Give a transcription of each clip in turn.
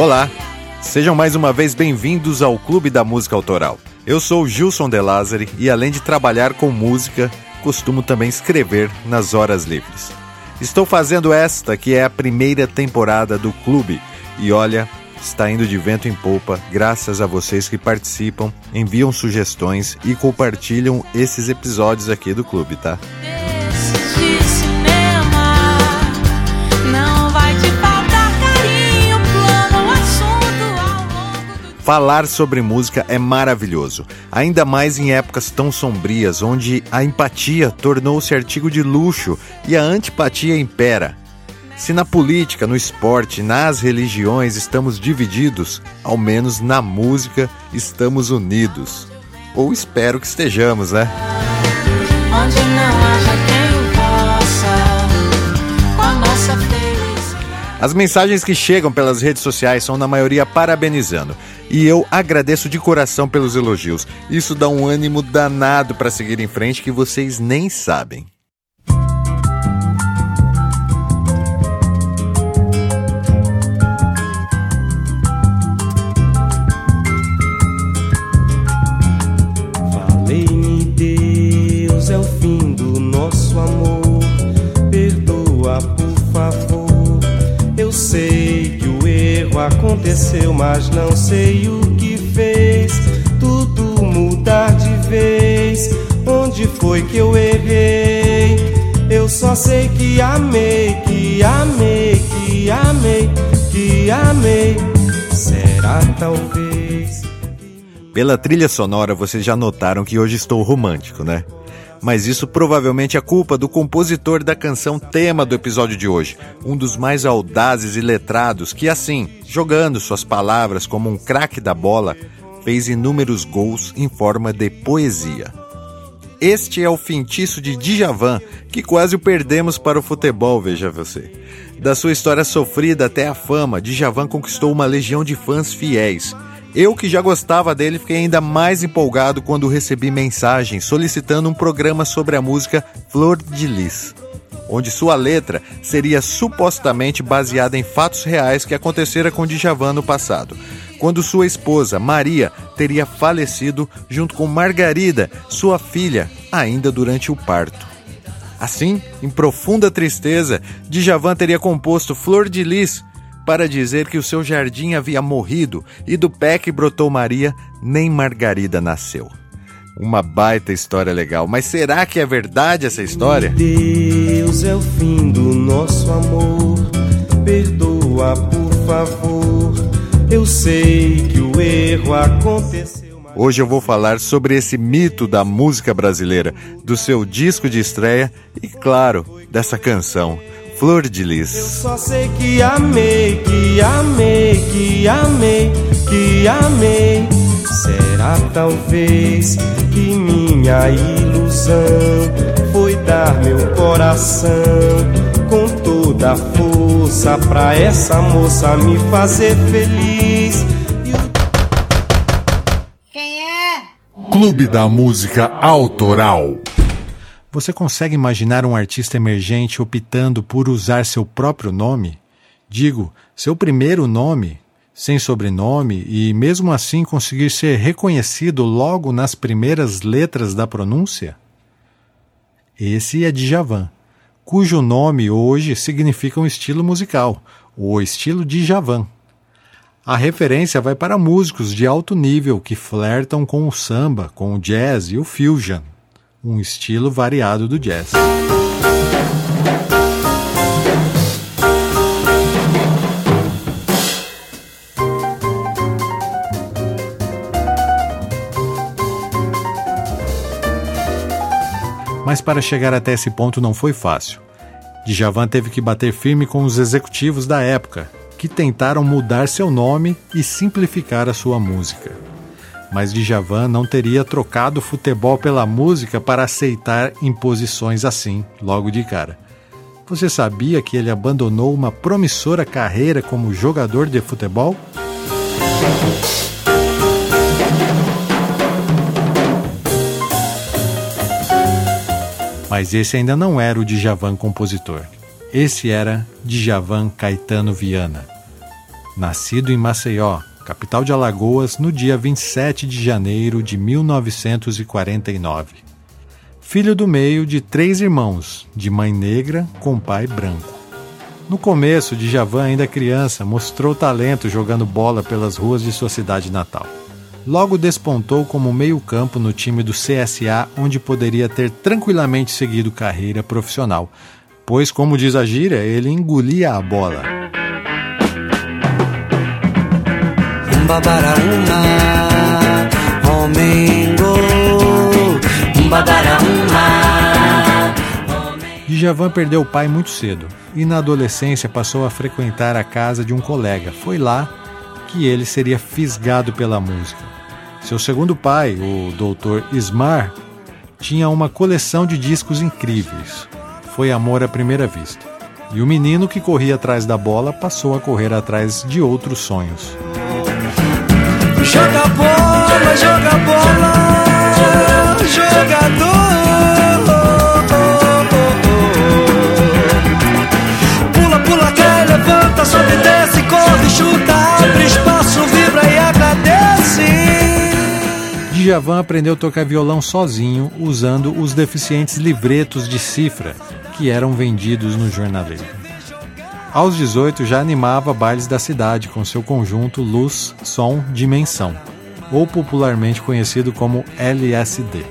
Olá, sejam mais uma vez bem-vindos ao Clube da Música Autoral. Eu sou Gilson De Lázari e, além de trabalhar com música, costumo também escrever nas horas livres. Estou fazendo esta, que é a primeira temporada do clube, e olha, está indo de vento em polpa, graças a vocês que participam, enviam sugestões e compartilham esses episódios aqui do clube, tá? Falar sobre música é maravilhoso, ainda mais em épocas tão sombrias, onde a empatia tornou-se artigo de luxo e a antipatia impera. Se na política, no esporte, nas religiões estamos divididos, ao menos na música estamos unidos. Ou espero que estejamos, né? Onde não haja quem possa, com a nossa As mensagens que chegam pelas redes sociais são, na maioria, parabenizando e eu agradeço de coração pelos elogios. Isso dá um ânimo danado para seguir em frente que vocês nem sabem. Aconteceu, mas não sei o que fez tudo mudar de vez. Onde foi que eu errei? Eu só sei que amei, que amei, que amei, que amei. Será talvez. Pela trilha sonora, vocês já notaram que hoje estou romântico, né? Mas isso provavelmente é culpa do compositor da canção tema do episódio de hoje, um dos mais audazes e letrados que, assim, jogando suas palavras como um craque da bola, fez inúmeros gols em forma de poesia. Este é o fintiço de Djavan, que quase o perdemos para o futebol, veja você. Da sua história sofrida até a fama, Djavan conquistou uma legião de fãs fiéis eu que já gostava dele, fiquei ainda mais empolgado quando recebi mensagem solicitando um programa sobre a música Flor de Lis, onde sua letra seria supostamente baseada em fatos reais que aconteceram com Djavan no passado, quando sua esposa, Maria, teria falecido junto com Margarida, sua filha, ainda durante o parto. Assim, em profunda tristeza, Djavan teria composto Flor de Lis, para dizer que o seu jardim havia morrido e do pé que brotou Maria, nem Margarida nasceu. Uma baita história legal, mas será que é verdade essa história? Deus é o fim do nosso amor, perdoa por favor. Eu sei que o erro aconteceu. Hoje eu vou falar sobre esse mito da música brasileira, do seu disco de estreia e, claro, dessa canção. Flor de Lis. Eu só sei que amei, que amei, que amei, que amei. Será talvez que minha ilusão foi dar meu coração com toda a força pra essa moça me fazer feliz. Quem é? Clube da Música Autoral. Você consegue imaginar um artista emergente optando por usar seu próprio nome? Digo, seu primeiro nome, sem sobrenome, e mesmo assim conseguir ser reconhecido logo nas primeiras letras da pronúncia? Esse é Djavan, cujo nome hoje significa um estilo musical, o estilo de Javan. A referência vai para músicos de alto nível que flertam com o samba, com o jazz e o fusion, um estilo variado do jazz. Mas para chegar até esse ponto não foi fácil. Djavan teve que bater firme com os executivos da época, que tentaram mudar seu nome e simplificar a sua música. Mas Djavan não teria trocado futebol pela música para aceitar imposições assim, logo de cara. Você sabia que ele abandonou uma promissora carreira como jogador de futebol? Mas esse ainda não era o Djavan compositor. Esse era Djavan Caetano Viana. Nascido em Maceió, capital de Alagoas, no dia 27 de janeiro de 1949. Filho do meio de três irmãos, de mãe negra com pai branco. No começo, Djavan, ainda criança, mostrou talento jogando bola pelas ruas de sua cidade natal. Logo despontou como meio-campo no time do CSA, onde poderia ter tranquilamente seguido carreira profissional, pois, como diz a gíria, ele engolia a bola. Djavan perdeu o pai muito cedo e na adolescência passou a frequentar a casa de um colega. Foi lá que ele seria fisgado pela música. Seu segundo pai, o Dr. Ismar, tinha uma coleção de discos incríveis foi amor à primeira vista. E o menino que corria atrás da bola passou a correr atrás de outros sonhos. Joga bola, joga bola, jogador. Pula, pula, cai, levanta, sobe, desce, corre, chuta, abre espaço, vibra e agradece. Djavan aprendeu a tocar violão sozinho usando os deficientes livretos de cifra que eram vendidos no jornaleiro. Aos 18 já animava bailes da cidade com seu conjunto Luz, Som, Dimensão, ou popularmente conhecido como LSD.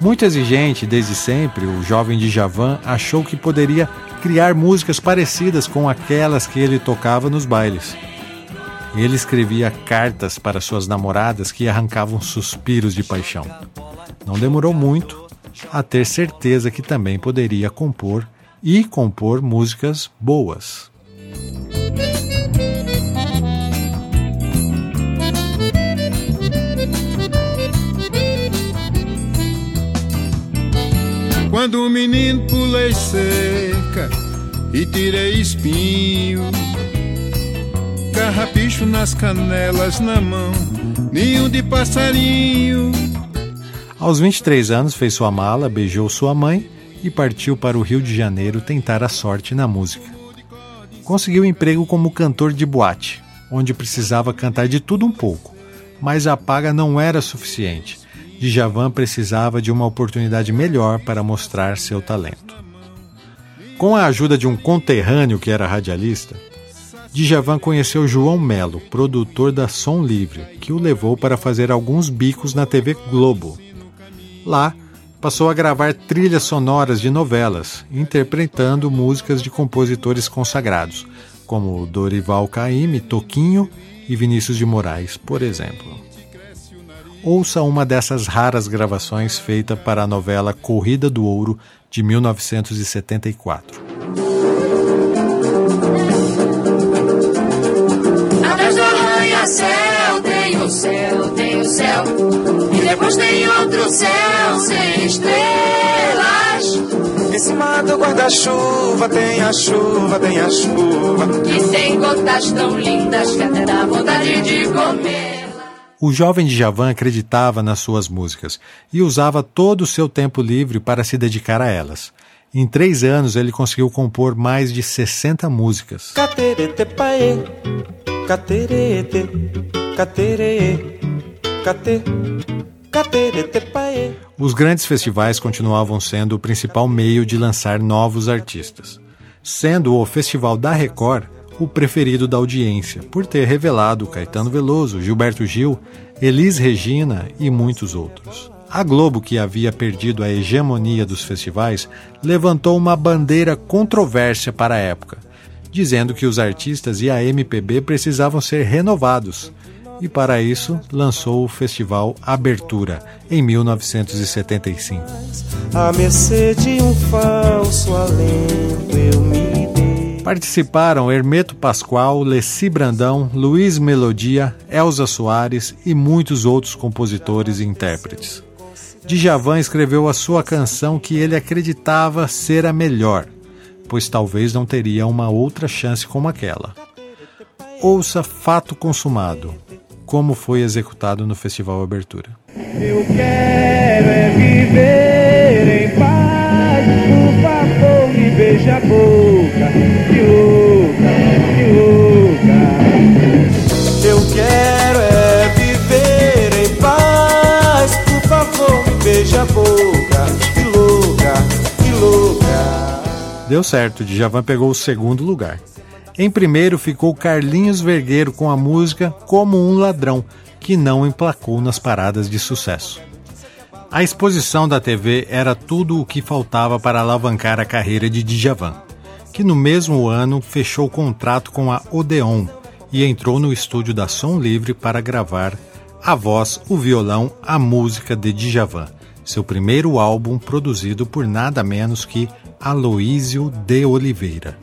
Muito exigente desde sempre, o jovem Djavan achou que poderia criar músicas parecidas com aquelas que ele tocava nos bailes ele escrevia cartas para suas namoradas que arrancavam suspiros de paixão. Não demorou muito a ter certeza que também poderia compor e compor músicas boas. Quando o menino pulei cerca e tirei espinho carrapicho nas canelas na mão, ninho de passarinho. Aos 23 anos fez sua mala, beijou sua mãe e partiu para o Rio de Janeiro tentar a sorte na música. Conseguiu emprego como cantor de boate, onde precisava cantar de tudo um pouco, mas a paga não era suficiente. Djavan precisava de uma oportunidade melhor para mostrar seu talento. Com a ajuda de um conterrâneo que era radialista, Djavan conheceu João Melo, produtor da Som Livre, que o levou para fazer alguns bicos na TV Globo. Lá, passou a gravar trilhas sonoras de novelas, interpretando músicas de compositores consagrados, como Dorival Caymmi, Toquinho e Vinícius de Moraes, por exemplo. Ouça uma dessas raras gravações feita para a novela Corrida do Ouro de 1974. Depois tem outro céu sem estrelas. Em cima do guarda-chuva tem a chuva, tem a chuva. Que tem gotas tão lindas que até dá vontade de comer. O jovem Djavan acreditava nas suas músicas e usava todo o seu tempo livre para se dedicar a elas. Em três anos, ele conseguiu compor mais de 60 músicas. Caterete, pae, caterete, caterê, cate, Os grandes festivais continuavam sendo o principal meio de lançar novos artistas, sendo o Festival da Record o preferido da audiência, por ter revelado Caetano Veloso, Gilberto Gil, Elis Regina e muitos outros. A Globo, que havia perdido a hegemonia dos festivais, levantou uma bandeira controvérsia para a época, dizendo que os artistas e a MPB precisavam ser renovados. E para isso lançou o festival Abertura em 1975. A mercê de um falso alento eu me dei. Participaram Hermeto Pascoal, Leci Brandão, Luiz Melodia, Elza Soares e muitos outros compositores e intérpretes. Djavan escreveu a sua canção que ele acreditava ser a melhor, pois talvez não teria uma outra chance como aquela. Ouça Fato Consumado, como foi executado no Festival Abertura. Eu quero é viver em paz, por favor me beija a boca, que louca, que louca. Eu quero é viver em paz, por favor me beija a boca, que louca, que louca. Deu certo, Djavan pegou o segundo lugar. Em primeiro ficou Carlinhos Vergueiro com a música Como um Ladrão, que não emplacou nas paradas de sucesso. A exposição da TV era tudo o que faltava para alavancar a carreira de Djavan, que no mesmo ano fechou contrato com a Odeon e entrou no estúdio da Som Livre para gravar a voz, o violão, a música de Djavan, seu primeiro álbum produzido por nada menos que Aloísio de Oliveira.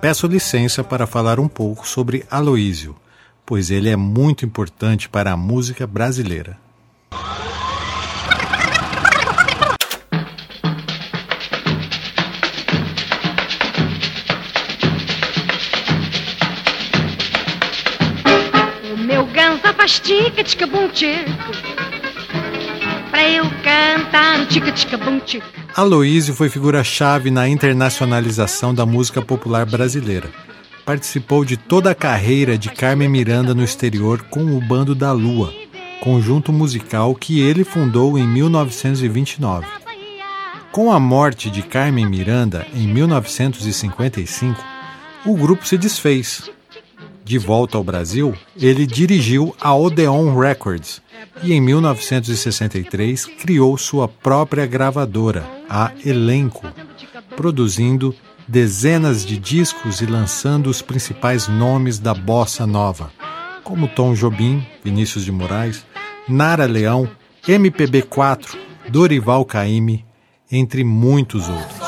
Peço licença para falar um pouco sobre Aloísio, pois ele é muito importante para a música brasileira. O meu ganza faz pra eu cantar o tica-tica-bum Aloísio foi figura-chave na internacionalização da música popular brasileira. Participou de toda a carreira de Carmen Miranda no exterior com o Bando da Lua, conjunto musical que ele fundou em 1929. Com a morte de Carmen Miranda em 1955, o grupo se desfez. De volta ao Brasil, ele dirigiu a Odeon Records e em 1963 criou sua própria gravadora, a Elenco, produzindo dezenas de discos e lançando os principais nomes da bossa nova, como Tom Jobim, Vinícius de Moraes, Nara Leão, MPB4, Dorival Caymmi, entre muitos outros.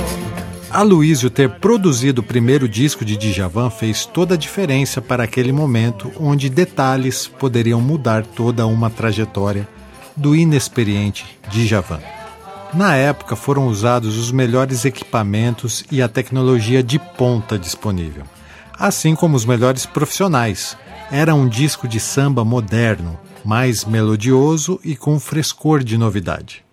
Aloysio ter produzido o primeiro disco de Djavan fez toda a diferença para aquele momento onde detalhes poderiam mudar toda uma trajetória do inexperiente Djavan. Na época foram usados os melhores equipamentos e a tecnologia de ponta disponível, assim como os melhores profissionais. Era um disco de samba moderno, mais melodioso e com frescor de novidade.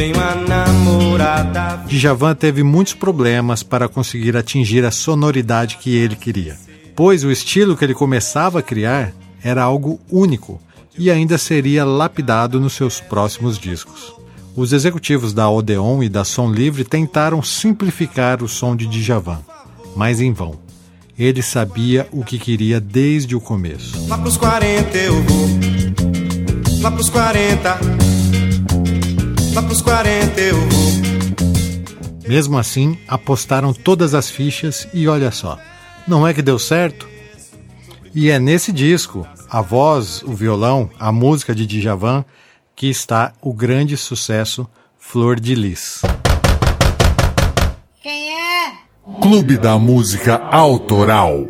Tenho a namorada. Djavan teve muitos problemas para conseguir atingir a sonoridade que ele queria, pois o estilo que ele começava a criar era algo único e ainda seria lapidado nos seus próximos discos. Os executivos da Odeon e da Som Livre tentaram simplificar o som de Djavan, mas em vão. Ele sabia o que queria desde o começo. Lá pros 40 eu vou, lá pros 40 lá pros 40 eu vou. Mesmo assim, apostaram todas as fichas e olha só, não é que deu certo? E é nesse disco, a voz, o violão, a música de Djavan, que está o grande sucesso Flor de Lis. Quem é? Clube da Música Autoral.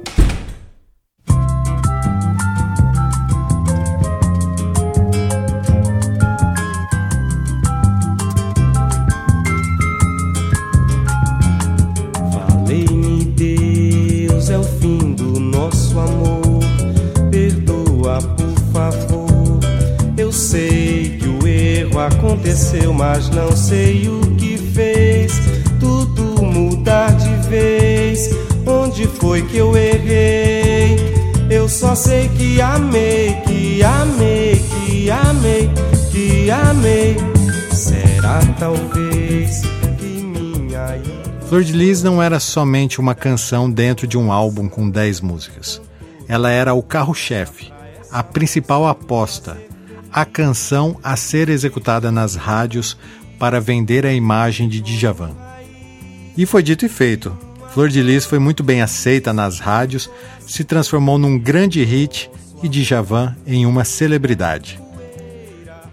Aconteceu, mas não sei o que fez tudo mudar de vez. Onde foi que eu errei? Eu só sei que amei, que amei, que amei, que amei. Será talvez que minha Flor de Lis não era somente uma canção dentro de um álbum com 10 músicas. Ela era o carro-chefe, a principal aposta, a canção a ser executada nas rádios para vender a imagem de Djavan. E foi dito e feito. Flor de Lis foi muito bem aceita nas rádios, se transformou num grande hit e Djavan em uma celebridade.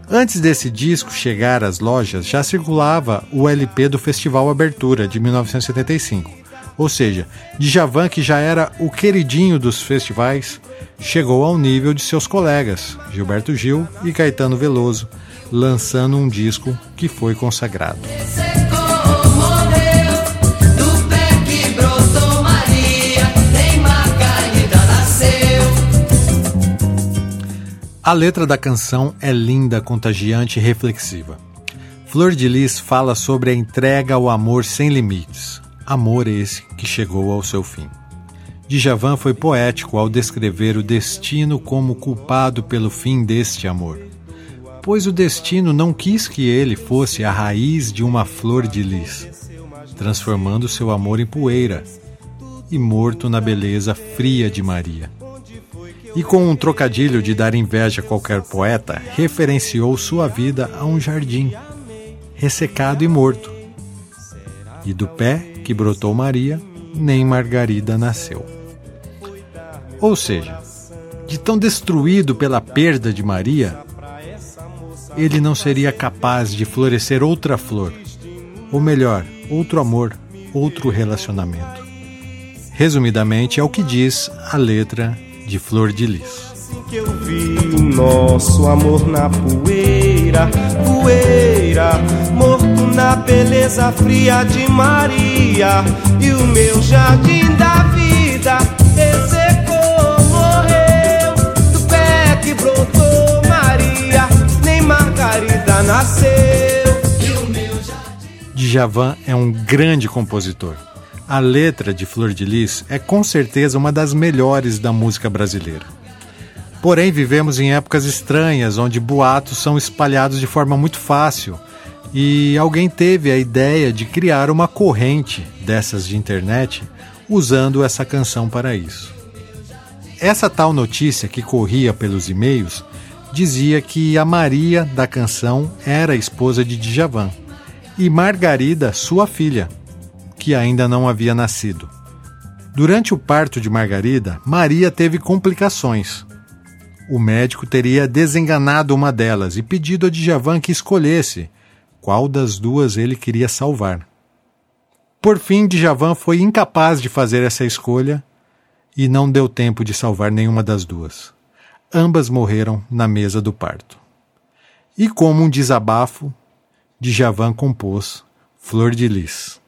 Antes desse disco chegar às lojas, já circulava o LP do Festival Abertura de 1975. Ou seja, Djavan, que já era o queridinho dos festivais, chegou ao nível de seus colegas, Gilberto Gil e Caetano Veloso, lançando um disco que foi consagrado. A letra da canção é linda, contagiante e reflexiva. Flor de Lis fala sobre a entrega ao amor sem limites, amor esse que chegou ao seu fim. Djavan foi poético ao descrever o destino como culpado pelo fim deste amor, pois o destino não quis que ele fosse a raiz de uma flor de lis, transformando seu amor em poeira e morto na beleza fria de Maria e com um trocadilho de dar inveja a qualquer poeta, referenciou sua vida a um jardim, ressecado e morto. E do pé que brotou Maria, nem Margarida nasceu. Ou seja, de tão destruído pela perda de Maria, ele não seria capaz de florescer outra flor, ou melhor, outro amor, outro relacionamento. Resumidamente, é o que diz a letra de Flor de Lis. Que eu vi nosso amor na poeira, poeira, morto na beleza fria de Maria, e o meu jardim da vida ressecou, morreu, do pé que brotou Maria, nem Margarida nasceu. Djavan é um grande compositor a letra de Flor de Lis é com certeza uma das melhores da música brasileira. Porém, vivemos em épocas estranhas, onde boatos são espalhados de forma muito fácil, e alguém teve a ideia de criar uma corrente dessas de internet usando essa canção para isso. Essa tal notícia que corria pelos e-mails dizia que a Maria da canção era esposa de Djavan e Margarida, sua filha que ainda não havia nascido. Durante o parto de Margarida, Maria teve complicações. O médico teria desenganado uma delas e pedido a Djavan que escolhesse qual das duas ele queria salvar. Por fim, Djavan foi incapaz de fazer essa escolha e não deu tempo de salvar nenhuma das duas. Ambas morreram na mesa do parto. E como um desabafo, Djavan compôs Flor de Lis.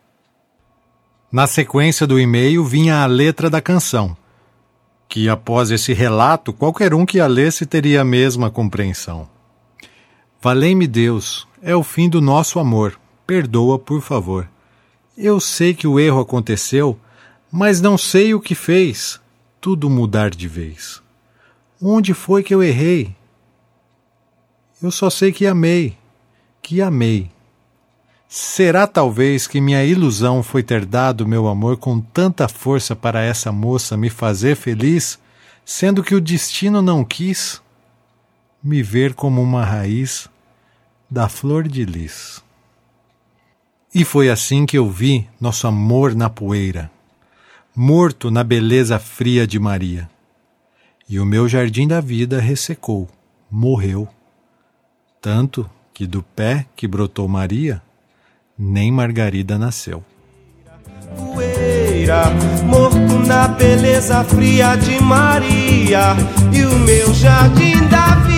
Na sequência do e-mail vinha a letra da canção, que após esse relato qualquer um que a lesse teria a mesma compreensão. Valei-me Deus, é o fim do nosso amor, perdoa, por favor. Eu sei que o erro aconteceu, mas não sei o que fez tudo mudar de vez. Onde foi que eu errei? Eu só sei que amei, que amei Será talvez que minha ilusão foi ter dado meu amor com tanta força para essa moça me fazer feliz, sendo que o destino não quis me ver como uma raiz da flor de lis. E foi assim que eu vi nosso amor na poeira, morto na beleza fria de Maria. E o meu jardim da vida ressecou, morreu. Tanto que do pé que brotou Maria, nem Margarida nasceu. Poeira, morto na beleza fria de Maria, e o meu jardim da vida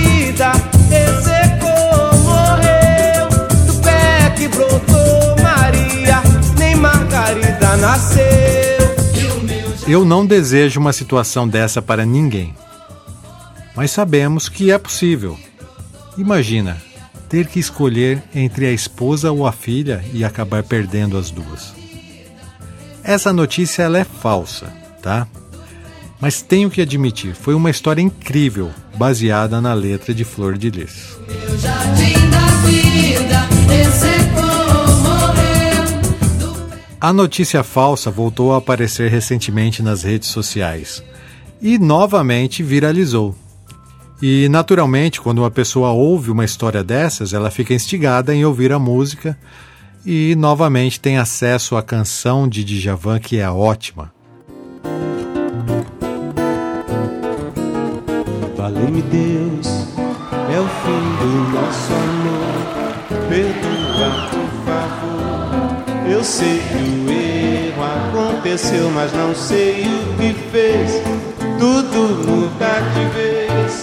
Margarida nasceu. Eu não desejo uma situação dessa para ninguém. Mas sabemos que é possível. Imagina, ter que escolher entre a esposa ou a filha e acabar perdendo as duas. Essa notícia ela é falsa, tá? Mas tenho que admitir, foi uma história incrível, baseada na letra de Flor de Lis. A notícia falsa voltou a aparecer recentemente nas redes sociais e novamente viralizou. E naturalmente, quando uma pessoa ouve uma história dessas, ela fica instigada em ouvir a música e novamente tem acesso à canção de Djavan que é ótima. Valeu-me Deus, é o fim do nosso amor. Perdoa, por favor. Eu sei que o erro aconteceu, mas não sei o que fez. Tudo muda de vez.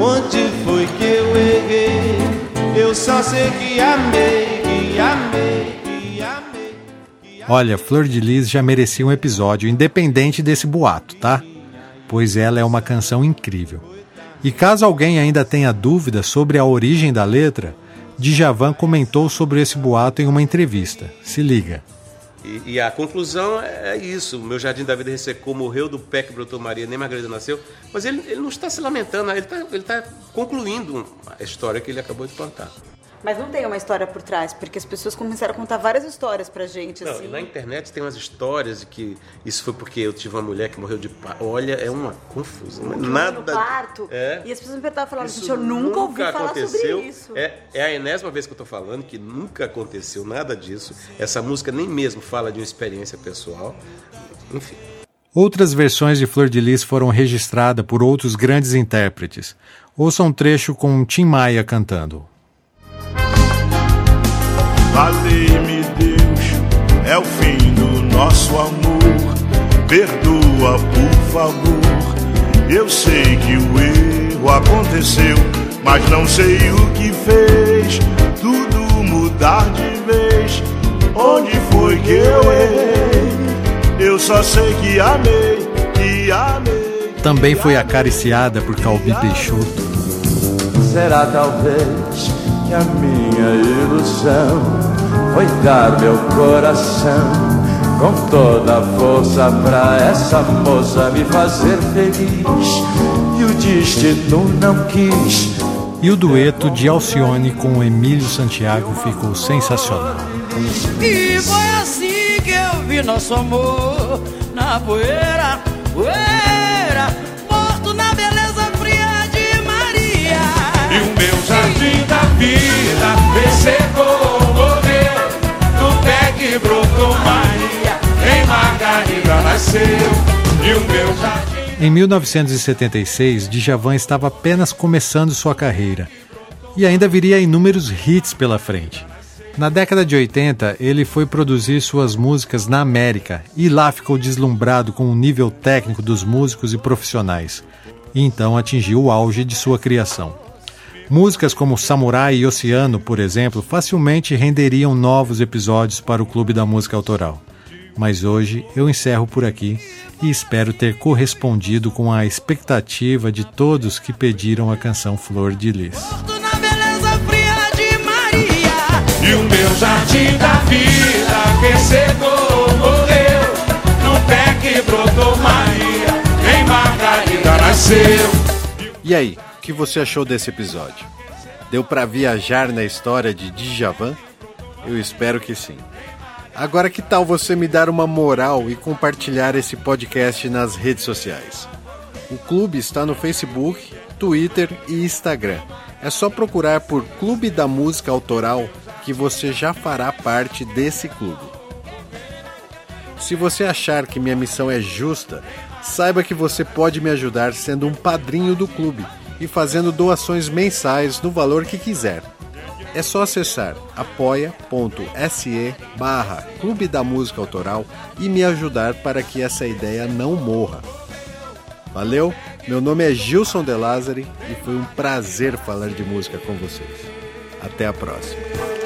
Onde foi que eu errei? Eu só sei que amei, que amei, que amei. Olha, Flor de Lis já merecia um episódio, independente desse boato, tá? Pois ela é uma canção incrível. E caso alguém ainda tenha dúvida sobre a origem da letra, Djavan comentou sobre esse boato em uma entrevista. Se liga. E, e a conclusão é isso. O meu jardim da vida ressecou, morreu do pé que brotou Maria, nem Margarida nasceu. Mas ele, ele não está se lamentando, ele está, ele está concluindo a história que ele acabou de contar. Mas não tem uma história por trás, porque as pessoas começaram a contar várias histórias pra gente, Não, assim. e na internet tem umas histórias de que isso foi porque eu tive uma mulher que morreu de parto. Olha, é uma confusão. Que Nada. no parto. É. E as pessoas me perguntavam, falavam, Isso gente, eu nunca ouvi falar aconteceu. sobre isso. É, é a enésima vez que eu estou falando que nunca aconteceu nada disso. Essa música nem mesmo fala de uma experiência pessoal. Enfim. Outras versões de Flor de Lis foram registradas por outros grandes intérpretes. Ouça um trecho com Tim Maia cantando. Valei-me Deus, é o fim do nosso amor. Perdoa, por favor. Eu sei que o erro aconteceu, mas não sei o que fez. Tudo mudar de vez. Onde foi que eu errei? Eu só sei que amei, que amei. Também foi acariciada por Calbi Peixoto. Será talvez que a minha ilusão foi dar meu coração com toda a força pra essa moça me fazer feliz e o destino não quis. E o dueto de Alcione com Emílio Santiago ficou sensacional. E foi assim que eu vi nosso amor na poeira, poeira, jardim da vida pé que brotou Maria Em Margarida nasceu E o meu jardim Em 1976, Djavan estava apenas começando sua carreira e ainda viria inúmeros hits pela frente. Na década de 80, ele foi produzir suas músicas na América e lá ficou deslumbrado com o nível técnico dos músicos e profissionais, e então atingiu o auge de sua criação. Músicas como Samurai e Oceano, por exemplo, facilmente renderiam novos episódios para o Clube da Música Autoral. Mas hoje eu encerro por aqui e espero ter correspondido com a expectativa de todos que pediram a canção Flor de Lis. E o meu jardim da vida ressecou, morreu No pé que brotou Maria Em Margarida nasceu E aí, que você achou desse episódio? Deu para viajar na história de Djavan? Eu espero que sim. Agora que tal você me dar uma moral e compartilhar esse podcast nas redes sociais? O clube está no Facebook, Twitter e Instagram. É só procurar por Clube da Música Autoral que você já fará parte desse clube. Se você achar que minha missão é justa, saiba que você pode me ajudar sendo um padrinho do clube e fazendo doações mensais no valor que quiser. É só acessar apoia.se barra Clube da Música Autoral e me ajudar para que essa ideia não morra. Valeu? Meu nome é Gilson De Lázari e foi um prazer falar de música com vocês. Até a próxima.